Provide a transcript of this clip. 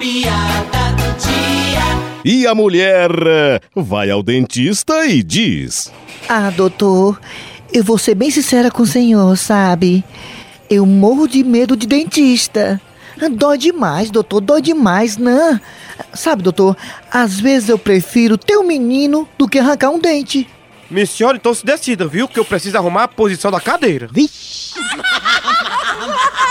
piada do dia. E a mulher eh, vai ao dentista e diz: Ah, doutor, eu vou ser bem sincera com o senhor, sabe? Eu morro de medo de dentista. Ah, dói demais, doutor, dói demais, né? Sabe, doutor, às vezes eu prefiro ter um menino do que arrancar um dente. Minha senhora, então se decida, viu? Que eu preciso arrumar a posição da cadeira. Vixe!